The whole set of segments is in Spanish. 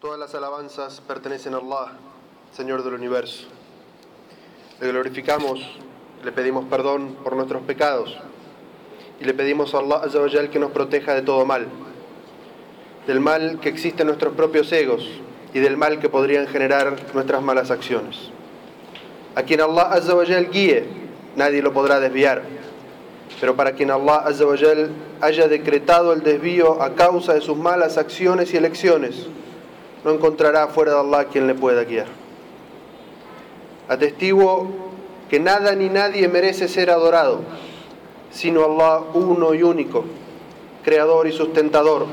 Todas las alabanzas pertenecen a Allah, Señor del universo. Le glorificamos, le pedimos perdón por nuestros pecados y le pedimos a Allah Azza wa Jal que nos proteja de todo mal, del mal que existe en nuestros propios egos y del mal que podrían generar nuestras malas acciones. A quien Allah Azza wa Jal guíe, nadie lo podrá desviar, pero para quien Allah Azza wa Jal haya decretado el desvío a causa de sus malas acciones y elecciones, no encontrará fuera de Allah quien le pueda guiar. Atestiguo que nada ni nadie merece ser adorado, sino Allah uno y único, creador y sustentador,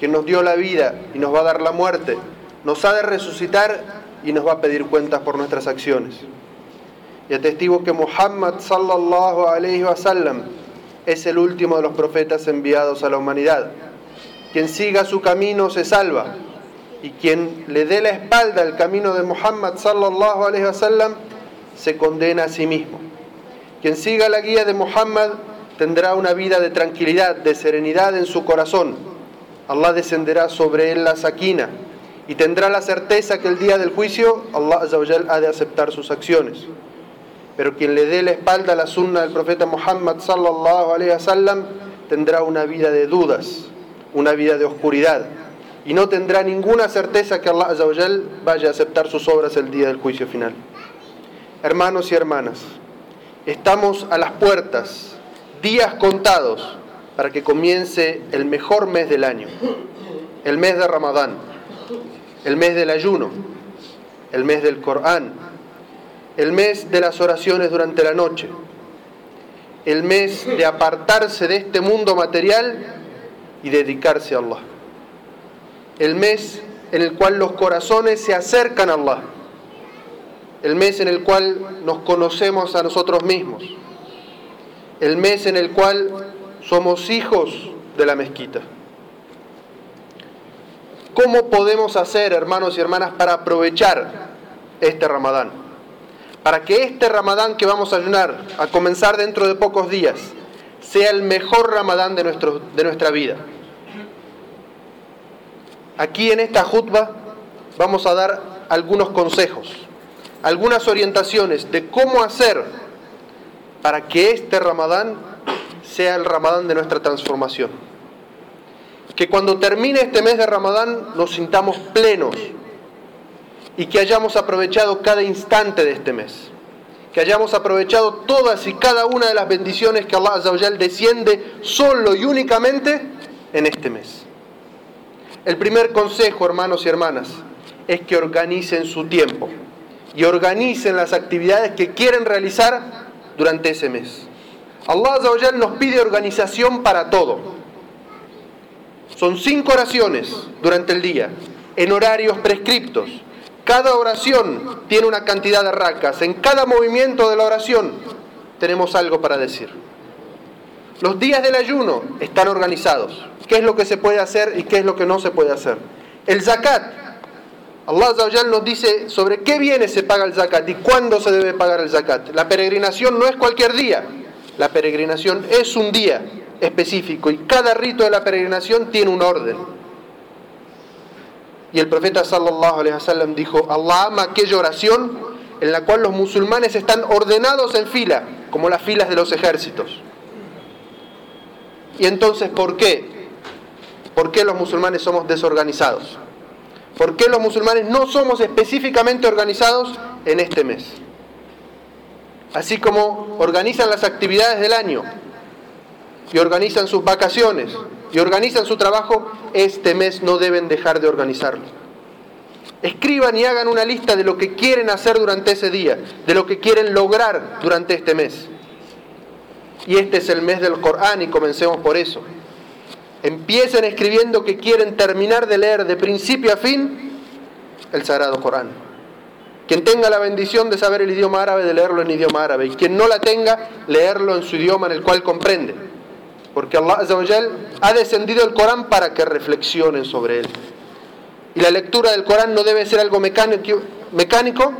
que nos dio la vida y nos va a dar la muerte, nos ha de resucitar y nos va a pedir cuentas por nuestras acciones. Y atestigo que Muhammad sallallahu alayhi wa sallam es el último de los profetas enviados a la humanidad. Quien siga su camino se salva y quien le dé la espalda al camino de Muhammad sallallahu alaihi wasallam se condena a sí mismo. Quien siga la guía de Muhammad tendrá una vida de tranquilidad, de serenidad en su corazón. Allah descenderá sobre él la saquina y tendrá la certeza que el día del juicio Allah ha de aceptar sus acciones. Pero quien le dé la espalda a la sunna del profeta Muhammad sallallahu alaihi wasallam tendrá una vida de dudas, una vida de oscuridad y no tendrá ninguna certeza que Allah Azawajal vaya a aceptar sus obras el día del juicio final. Hermanos y hermanas, estamos a las puertas, días contados, para que comience el mejor mes del año, el mes de Ramadán, el mes del ayuno, el mes del Corán, el mes de las oraciones durante la noche, el mes de apartarse de este mundo material y dedicarse a Allah el mes en el cual los corazones se acercan a Allah, el mes en el cual nos conocemos a nosotros mismos, el mes en el cual somos hijos de la mezquita. ¿Cómo podemos hacer, hermanos y hermanas, para aprovechar este ramadán? Para que este ramadán que vamos a ayunar, a comenzar dentro de pocos días, sea el mejor ramadán de, nuestro, de nuestra vida. Aquí en esta jutba vamos a dar algunos consejos, algunas orientaciones de cómo hacer para que este ramadán sea el ramadán de nuestra transformación. Que cuando termine este mes de ramadán nos sintamos plenos y que hayamos aprovechado cada instante de este mes. Que hayamos aprovechado todas y cada una de las bendiciones que Allah desciende solo y únicamente en este mes. El primer consejo, hermanos y hermanas, es que organicen su tiempo y organicen las actividades que quieren realizar durante ese mes. Allah nos pide organización para todo. Son cinco oraciones durante el día, en horarios prescriptos. Cada oración tiene una cantidad de racas. En cada movimiento de la oración tenemos algo para decir. Los días del ayuno están organizados. ¿Qué es lo que se puede hacer y qué es lo que no se puede hacer? El zakat. Allah nos dice sobre qué bienes se paga el zakat y cuándo se debe pagar el zakat. La peregrinación no es cualquier día. La peregrinación es un día específico y cada rito de la peregrinación tiene un orden. Y el profeta sallallahu alaihi wasallam dijo, Allah ama aquella oración en la cual los musulmanes están ordenados en fila, como las filas de los ejércitos. Y entonces, ¿por qué? ¿Por qué los musulmanes somos desorganizados? ¿Por qué los musulmanes no somos específicamente organizados en este mes? Así como organizan las actividades del año y organizan sus vacaciones y organizan su trabajo, este mes no deben dejar de organizarlo. Escriban y hagan una lista de lo que quieren hacer durante ese día, de lo que quieren lograr durante este mes. Y este es el mes del Corán y comencemos por eso. Empiecen escribiendo que quieren terminar de leer de principio a fin el Sagrado Corán. Quien tenga la bendición de saber el idioma árabe, de leerlo en idioma árabe. Y quien no la tenga, leerlo en su idioma en el cual comprende. Porque Allah ha descendido el Corán para que reflexionen sobre él. Y la lectura del Corán no debe ser algo mecánico, mecánico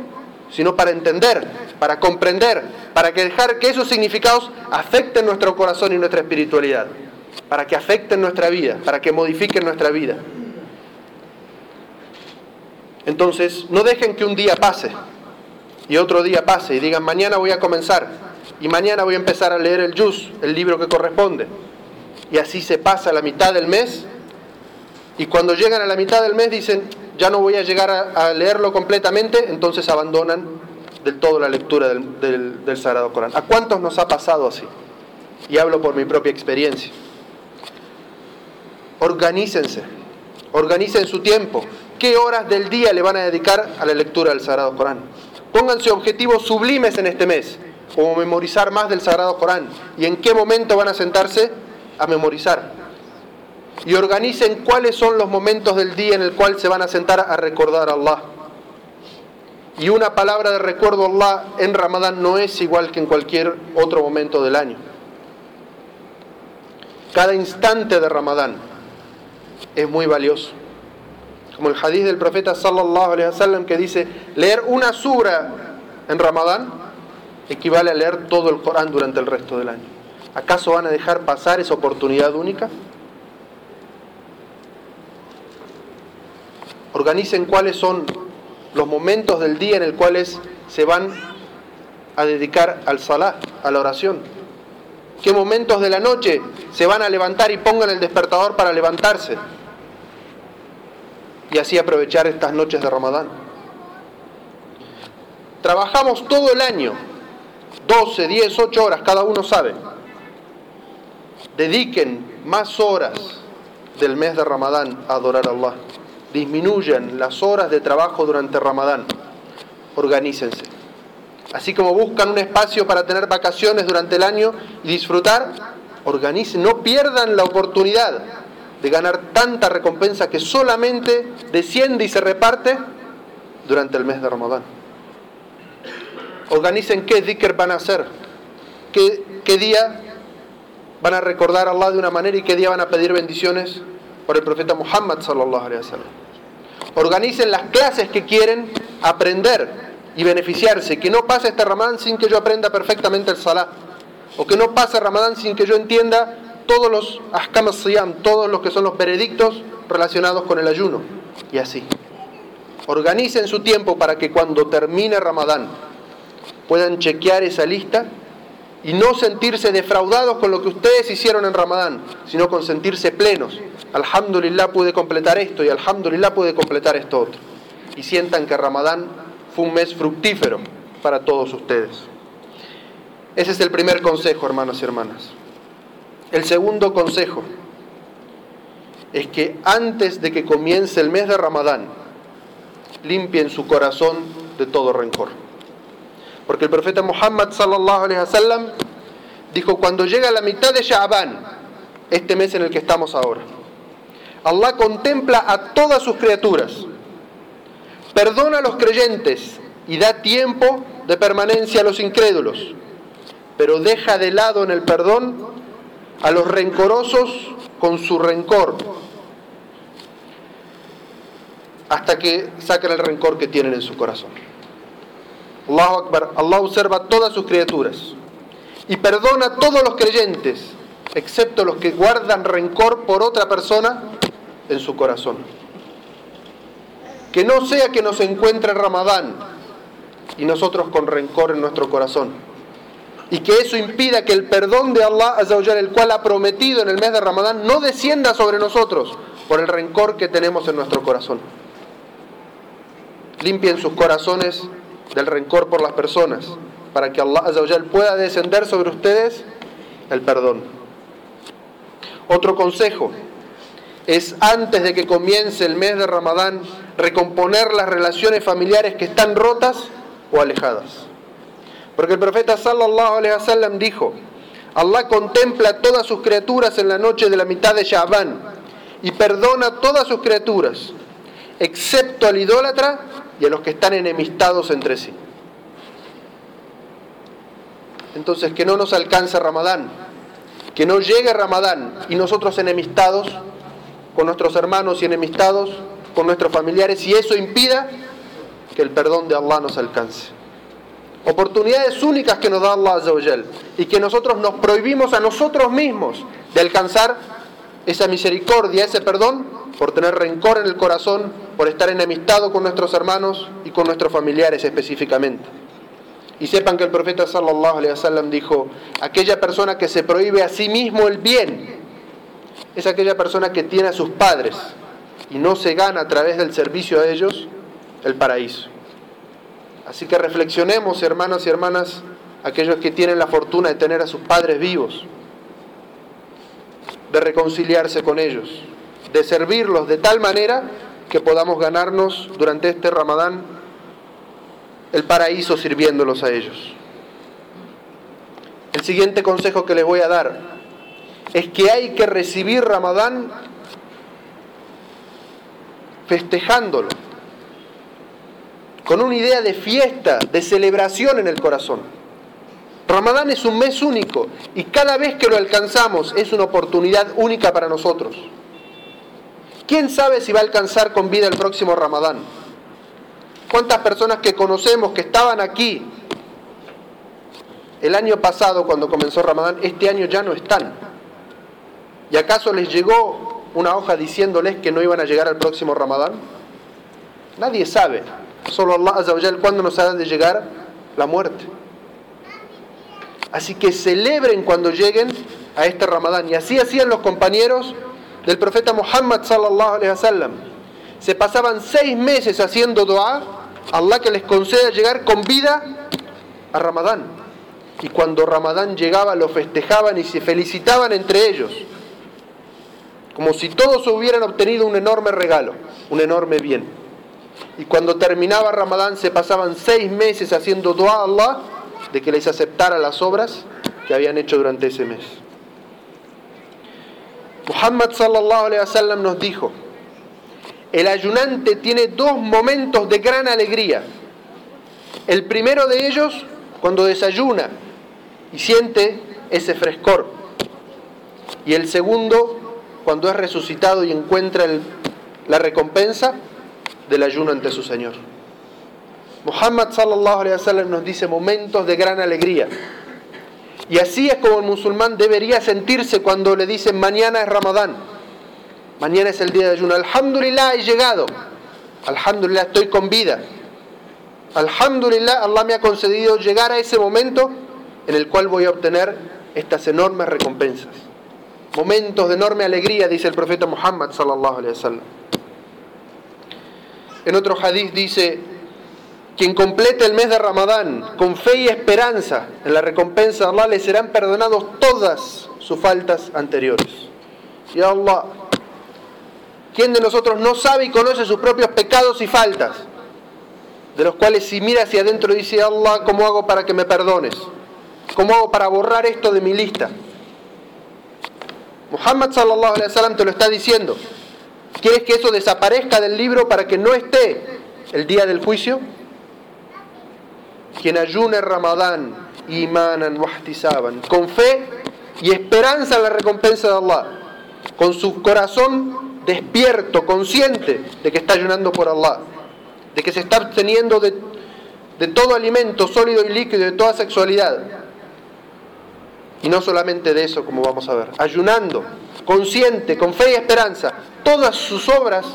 sino para entender, para comprender, para que dejar que esos significados afecten nuestro corazón y nuestra espiritualidad, para que afecten nuestra vida, para que modifiquen nuestra vida. Entonces, no dejen que un día pase y otro día pase y digan, mañana voy a comenzar y mañana voy a empezar a leer el Juz, el libro que corresponde. Y así se pasa la mitad del mes y cuando llegan a la mitad del mes dicen, ya no voy a llegar a, leerlo completamente, entonces abandonan del todo la lectura del, del Sagrado Corán. ¿A cuántos nos ha pasado así? Y hablo por mi propia experiencia. Organícense, organicen su tiempo. ¿Qué horas del día le van a dedicar a la lectura del Sagrado Corán? Pónganse objetivos sublimes en este mes, como memorizar más del Sagrado Corán. ¿Y en qué momento van a sentarse a memorizar? Y organicen cuáles son los momentos del día en el cual se van a sentar a recordar a Allah. Y una palabra de recuerdo a Allah en Ramadán no es igual que en cualquier otro momento del año. Cada instante de Ramadán es muy valioso. Como el hadith del profeta sallallahu alaihi wasallam que dice, leer una sura en Ramadán equivale a leer todo el Corán durante el resto del año. ¿Acaso van a dejar pasar esa oportunidad única? Organicen cuáles son los momentos del día en el cuales se van a dedicar al salah, a la oración. ¿Qué momentos de la noche se van a levantar y pongan el despertador para levantarse? Y así aprovechar estas noches de Ramadán. Trabajamos todo el año, 12, 10, 8 horas, cada uno sabe. Dediquen más horas del mes de Ramadán a adorar a Allah disminuyan las horas de trabajo durante Ramadán. Organícense. Así como buscan un espacio para tener vacaciones durante el año y disfrutar, organicen, no pierdan la oportunidad de ganar tanta recompensa que solamente desciende y se reparte durante el mes de Ramadán. Organicen qué dhikr van a hacer, qué, qué día van a recordar a Allah de una manera y qué día van a pedir bendiciones por el profeta Muhammad sallallahu alaihi wasallam. Organicen las clases que quieren aprender y beneficiarse, que no pase este Ramadán sin que yo aprenda perfectamente el Salah, o que no pase Ramadán sin que yo entienda todos los ahkam siyam, todos los que son los veredictos relacionados con el ayuno, y así. Organicen su tiempo para que cuando termine Ramadán puedan chequear esa lista y no sentirse defraudados con lo que ustedes hicieron en Ramadán, sino con sentirse plenos. Alhamdulillah pude completar esto y Alhamdulillah pude completar esto otro. Y sientan que Ramadán fue un mes fructífero para todos ustedes. Ese es el primer consejo, hermanos y hermanas. El segundo consejo es que antes de que comience el mes de Ramadán, limpien su corazón de todo rencor. Porque el profeta Muhammad sallallahu alaihi wasallam dijo cuando llega la mitad de Sha'ban, este mes en el que estamos ahora, Allah contempla a todas sus criaturas, perdona a los creyentes y da tiempo de permanencia a los incrédulos, pero deja de lado en el perdón a los rencorosos con su rencor, hasta que saquen el rencor que tienen en su corazón. Allah observa todas sus criaturas y perdona a todos los creyentes, excepto los que guardan rencor por otra persona en su corazón. Que no sea que nos encuentre Ramadán y nosotros con rencor en nuestro corazón. Y que eso impida que el perdón de Allah, el cual ha prometido en el mes de Ramadán, no descienda sobre nosotros por el rencor que tenemos en nuestro corazón. Limpien sus corazones del rencor por las personas, para que Allah pueda descender sobre ustedes el perdón. Otro consejo es antes de que comience el mes de Ramadán recomponer las relaciones familiares que están rotas o alejadas. Porque el profeta sallallahu alaihi wasallam dijo, Allah contempla a todas sus criaturas en la noche de la mitad de Sha'ban y perdona a todas sus criaturas, excepto al idólatra y a los que están enemistados entre sí. Entonces, que no nos alcance Ramadán, que no llegue Ramadán y nosotros enemistados con nuestros hermanos y enemistados, con nuestros familiares, y eso impida que el perdón de Allah nos alcance. Oportunidades únicas que nos da Allah y que nosotros nos prohibimos a nosotros mismos de alcanzar esa misericordia, ese perdón, por tener rencor en el corazón, por estar enemistado con nuestros hermanos y con nuestros familiares específicamente. Y sepan que el profeta sallallahu alaihi wasallam dijo, aquella persona que se prohíbe a sí mismo el bien es aquella persona que tiene a sus padres y no se gana a través del servicio a ellos el paraíso. Así que reflexionemos, hermanos y hermanas, aquellos que tienen la fortuna de tener a sus padres vivos, de reconciliarse con ellos, de servirlos de tal manera que podamos ganarnos durante este Ramadán el paraíso sirviéndolos a ellos. El siguiente consejo que les voy a dar es que hay que recibir Ramadán festejándolo, con una idea de fiesta, de celebración en el corazón. Ramadán es un mes único y cada vez que lo alcanzamos es una oportunidad única para nosotros. ¿Quién sabe si va a alcanzar con vida el próximo Ramadán? ¿Cuántas personas que conocemos que estaban aquí el año pasado cuando comenzó Ramadán, este año ya no están? ¿Y acaso les llegó una hoja diciéndoles que no iban a llegar al próximo Ramadán? Nadie sabe. Solo Allah Azza cuándo nos ha de llegar la muerte. Así que celebren cuando lleguen a este Ramadán. Y así hacían los compañeros del profeta Muhammad sallallahu alaihi wasallam. Se pasaban seis meses haciendo dua, Allah que les conceda llegar con vida a Ramadán. Y cuando Ramadán llegaba lo festejaban y se felicitaban entre ellos. Como si todos hubieran obtenido un enorme regalo, un enorme bien. Y cuando terminaba Ramadán se pasaban seis meses haciendo dua a Allah de que les aceptara las obras que habían hecho durante ese mes. Muhammad sallallahu alaihi wasallam nos dijo, el ayunante tiene dos momentos de gran alegría. El primero de ellos cuando desayuna y siente ese frescor. Y el segundo cuando es resucitado y encuentra la recompensa del ayuno ante su Señor. Muhammad sallallahu alaihi wasallam nos dice momentos de gran alegría. Y así es como el musulmán debería sentirse cuando le dicen mañana es Ramadán. Mañana es el día de ayuno. Alhamdulillah he llegado. Alhamdulillah estoy con vida. Alhamdulillah Allah me ha concedido llegar a ese momento en el cual voy a obtener estas enormes recompensas. Momentos de enorme alegría, dice el profeta Muhammad sallallahu wasallam. En otro hadith dice, quien complete el mes de Ramadán con fe y esperanza en la recompensa de Allah, le serán perdonados todas sus faltas anteriores. Y Allah, ¿quién de nosotros no sabe y conoce sus propios pecados y faltas? De los cuales si mira hacia adentro dice, Allah, ¿cómo hago para que me perdones? ¿Cómo hago para borrar esto de mi lista? Muhammad sallallahu alaihi wasallam te lo está diciendo. ¿Quieres que eso desaparezca del libro para que no esté el día del juicio? Quien ayune Ramadán, imanan wahtisaban, con fe y esperanza en la recompensa de Allah, con su corazón despierto, consciente de que está ayunando por Allah, de que se está absteniendo de, de todo alimento sólido y líquido, de toda sexualidad. Y no solamente de eso, como vamos a ver, ayunando, consciente, con fe y esperanza, todas sus obras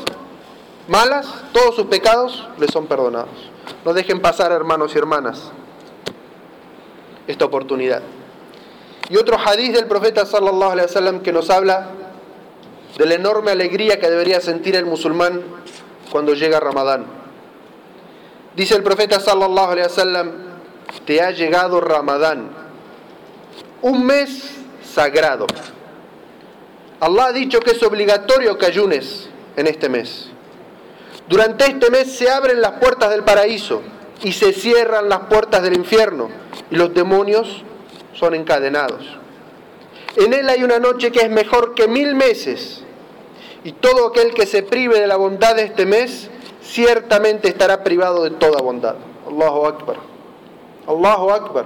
malas, todos sus pecados le son perdonados. No dejen pasar, hermanos y hermanas, esta oportunidad. Y otro hadiz del profeta sallallahu alaihi wasallam que nos habla de la enorme alegría que debería sentir el musulmán cuando llega Ramadán. Dice el profeta sallallahu alaihi wasallam, te ha llegado Ramadán, un mes sagrado. Allah ha dicho que es obligatorio que ayunes en este mes. Durante este mes se abren las puertas del paraíso y se cierran las puertas del infierno y los demonios son encadenados. En él hay una noche que es mejor que mil meses y todo aquel que se prive de la bondad de este mes ciertamente estará privado de toda bondad. Allahu Akbar. Allahu Akbar.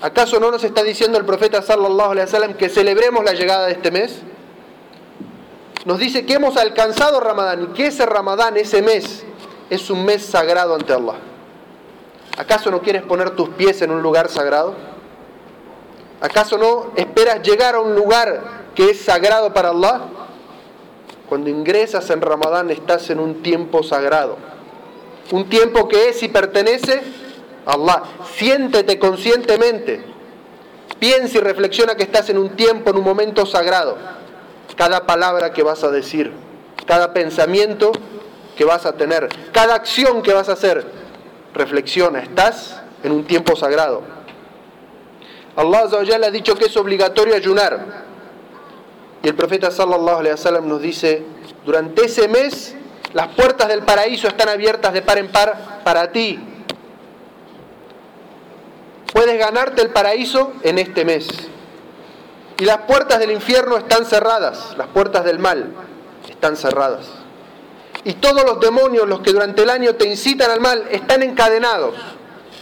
¿Acaso no nos está diciendo el profeta sallallahu alaihi wasallam que celebremos la llegada de este mes? Nos dice que hemos alcanzado Ramadán y que ese Ramadán, ese mes, es un mes sagrado ante Allah. ¿Acaso no quieres poner tus pies en un lugar sagrado? ¿Acaso no esperas llegar a un lugar que es sagrado para Allah? cuando ingresas en Ramadán estás en un tiempo sagrado. Un tiempo que es y pertenece a Allah. Siéntete conscientemente. Piensa y reflexiona que estás en un tiempo, en un momento sagrado. Cada palabra que vas a decir, cada pensamiento que vas a tener, cada acción que vas a hacer, reflexiona, estás en un tiempo sagrado. Allah ha dicho que es obligatorio ayunar. Y el profeta sallallahu alaihi wasallam nos dice, durante ese mes las puertas del paraíso están abiertas de par en par para ti. Puedes ganarte el paraíso en este mes. Y las puertas del infierno están cerradas, las puertas del mal están cerradas. Y todos los demonios, los que durante el año te incitan al mal, están encadenados.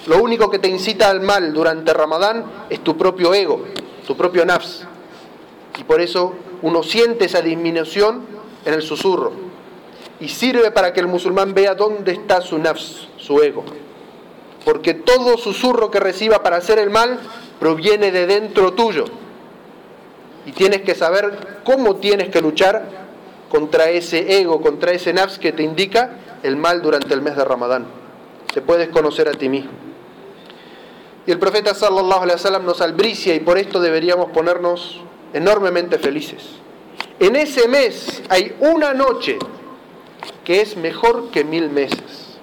Lo único que te incita al mal durante Ramadán es tu propio ego, tu propio nafs. Y por eso uno siente esa disminución en el susurro. Y sirve para que el musulmán vea dónde está su nafs, su ego. Porque todo susurro que reciba para hacer el mal proviene de dentro tuyo. Y tienes que saber cómo tienes que luchar contra ese ego, contra ese nafs que te indica el mal durante el mes de Ramadán. Te puedes conocer a ti mismo. Y el profeta sallallahu alaihi wasallam nos albricia y por esto deberíamos ponernos enormemente felices. En ese mes hay una noche que es mejor que mil meses.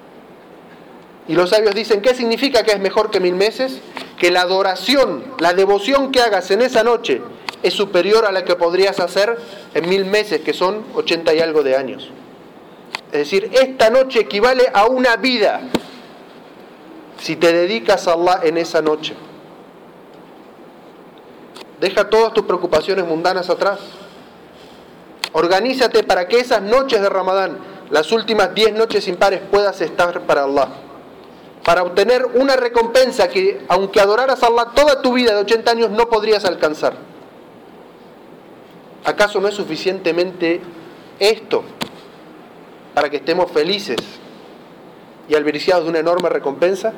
Y los sabios dicen, ¿qué significa que es mejor que mil meses? Que la adoración, la devoción que hagas en esa noche es superior a la que podrías hacer en mil meses, que son ochenta y algo de años. Es decir, esta noche equivale a una vida si te dedicas a Allah en esa noche. Deja todas tus preocupaciones mundanas atrás. Organízate para que esas noches de Ramadán, las últimas 10 noches impares, puedas estar para Allah. Para obtener una recompensa que, aunque adoraras a Allah toda tu vida de 80 años, no podrías alcanzar. ¿Acaso no es suficientemente esto para que estemos felices y albericiados de una enorme recompensa?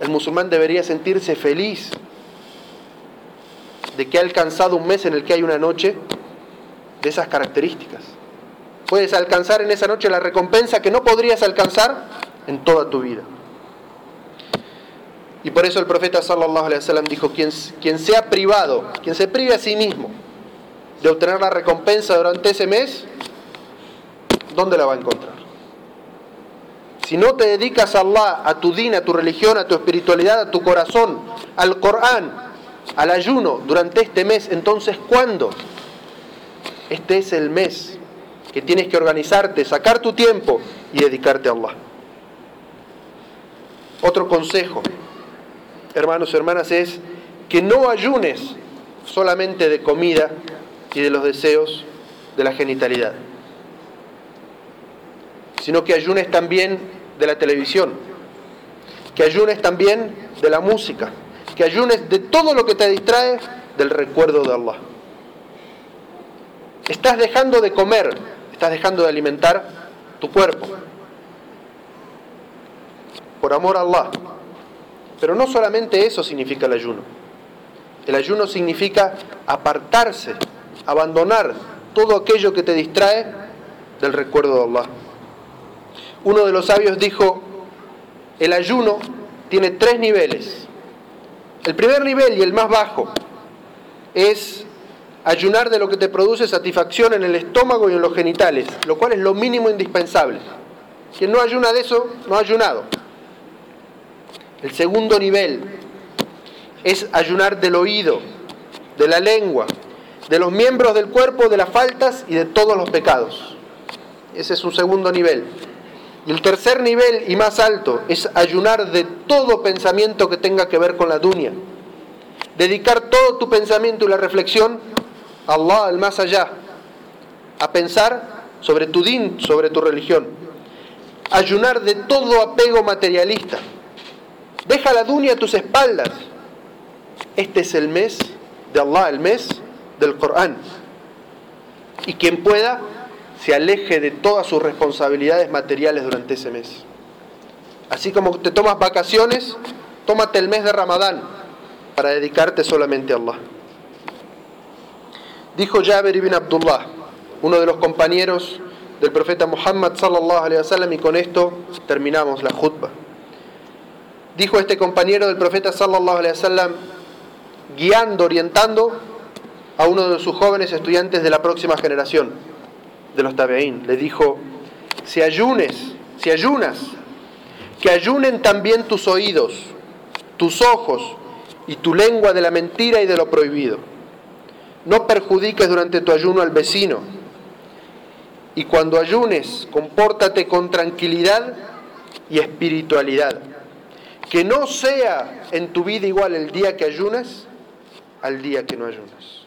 El musulmán debería sentirse feliz de que ha alcanzado un mes en el que hay una noche de esas características. Puedes alcanzar en esa noche la recompensa que no podrías alcanzar en toda tu vida. Y por eso el profeta sallallahu alaihi wasallam dijo, quien, quien sea privado, quien se prive a sí mismo de obtener la recompensa durante ese mes, ¿dónde la va a encontrar? Si no te dedicas a Allah, a tu din, a tu religión, a tu espiritualidad, a tu corazón, al Corán, al ayuno durante este mes, entonces ¿cuándo? Este es el mes que tienes que organizarte, sacar tu tiempo y dedicarte a Allah. Otro consejo, hermanos y hermanas, es que no ayunes solamente de comida y de los deseos de la genitalidad, sino que ayunes también de la televisión, que ayunes también de la música, que ayunes de todo lo que te distrae del recuerdo de Allah. Estás dejando de comer, estás dejando de alimentar tu cuerpo. Por amor a Allah. Pero no solamente eso significa el ayuno. El ayuno significa apartarse, abandonar todo aquello que te distrae del recuerdo de Allah. Uno de los sabios dijo, el ayuno tiene tres niveles. El primer nivel y el más bajo es ayunar de lo que te produce satisfacción en el estómago y en los genitales, lo cual es lo mínimo indispensable. Quien no ayuna de eso, no ha ayunado. El segundo nivel es ayunar del oído, de la lengua, de los miembros del cuerpo, de las faltas y de todos los pecados. Ese es un segundo nivel. Y el tercer nivel y más alto es ayunar de todo pensamiento que tenga que ver con la dunya. Dedicar todo tu pensamiento y la reflexión a Allah, al más allá. A pensar sobre tu din, sobre tu religión. Ayunar de todo apego materialista. Deja la dunya a tus espaldas. Este es el mes de Allah, el mes del Corán. Y quien pueda, se aleje de todas sus responsabilidades materiales durante ese mes. Así como te tomas vacaciones, tómate el mes de Ramadán para dedicarte solamente a Allah. Dijo Jabir ibn Abdullah, uno de los compañeros del profeta Muhammad sallallahu alaihi wasallam y con esto terminamos la khutbah. Dijo este compañero del profeta sallallahu alaihi wasallam guiando, orientando a uno de sus jóvenes estudiantes de la próxima generación de los tabeín. Le dijo, si ayunes, si ayunas, que ayunen también tus oídos, tus ojos y tu lengua de la mentira y de lo prohibido. No perjudiques durante tu ayuno al vecino y cuando ayunes, compórtate con tranquilidad y espiritualidad. Que no sea en tu vida igual el día que ayunas al día que no ayunas.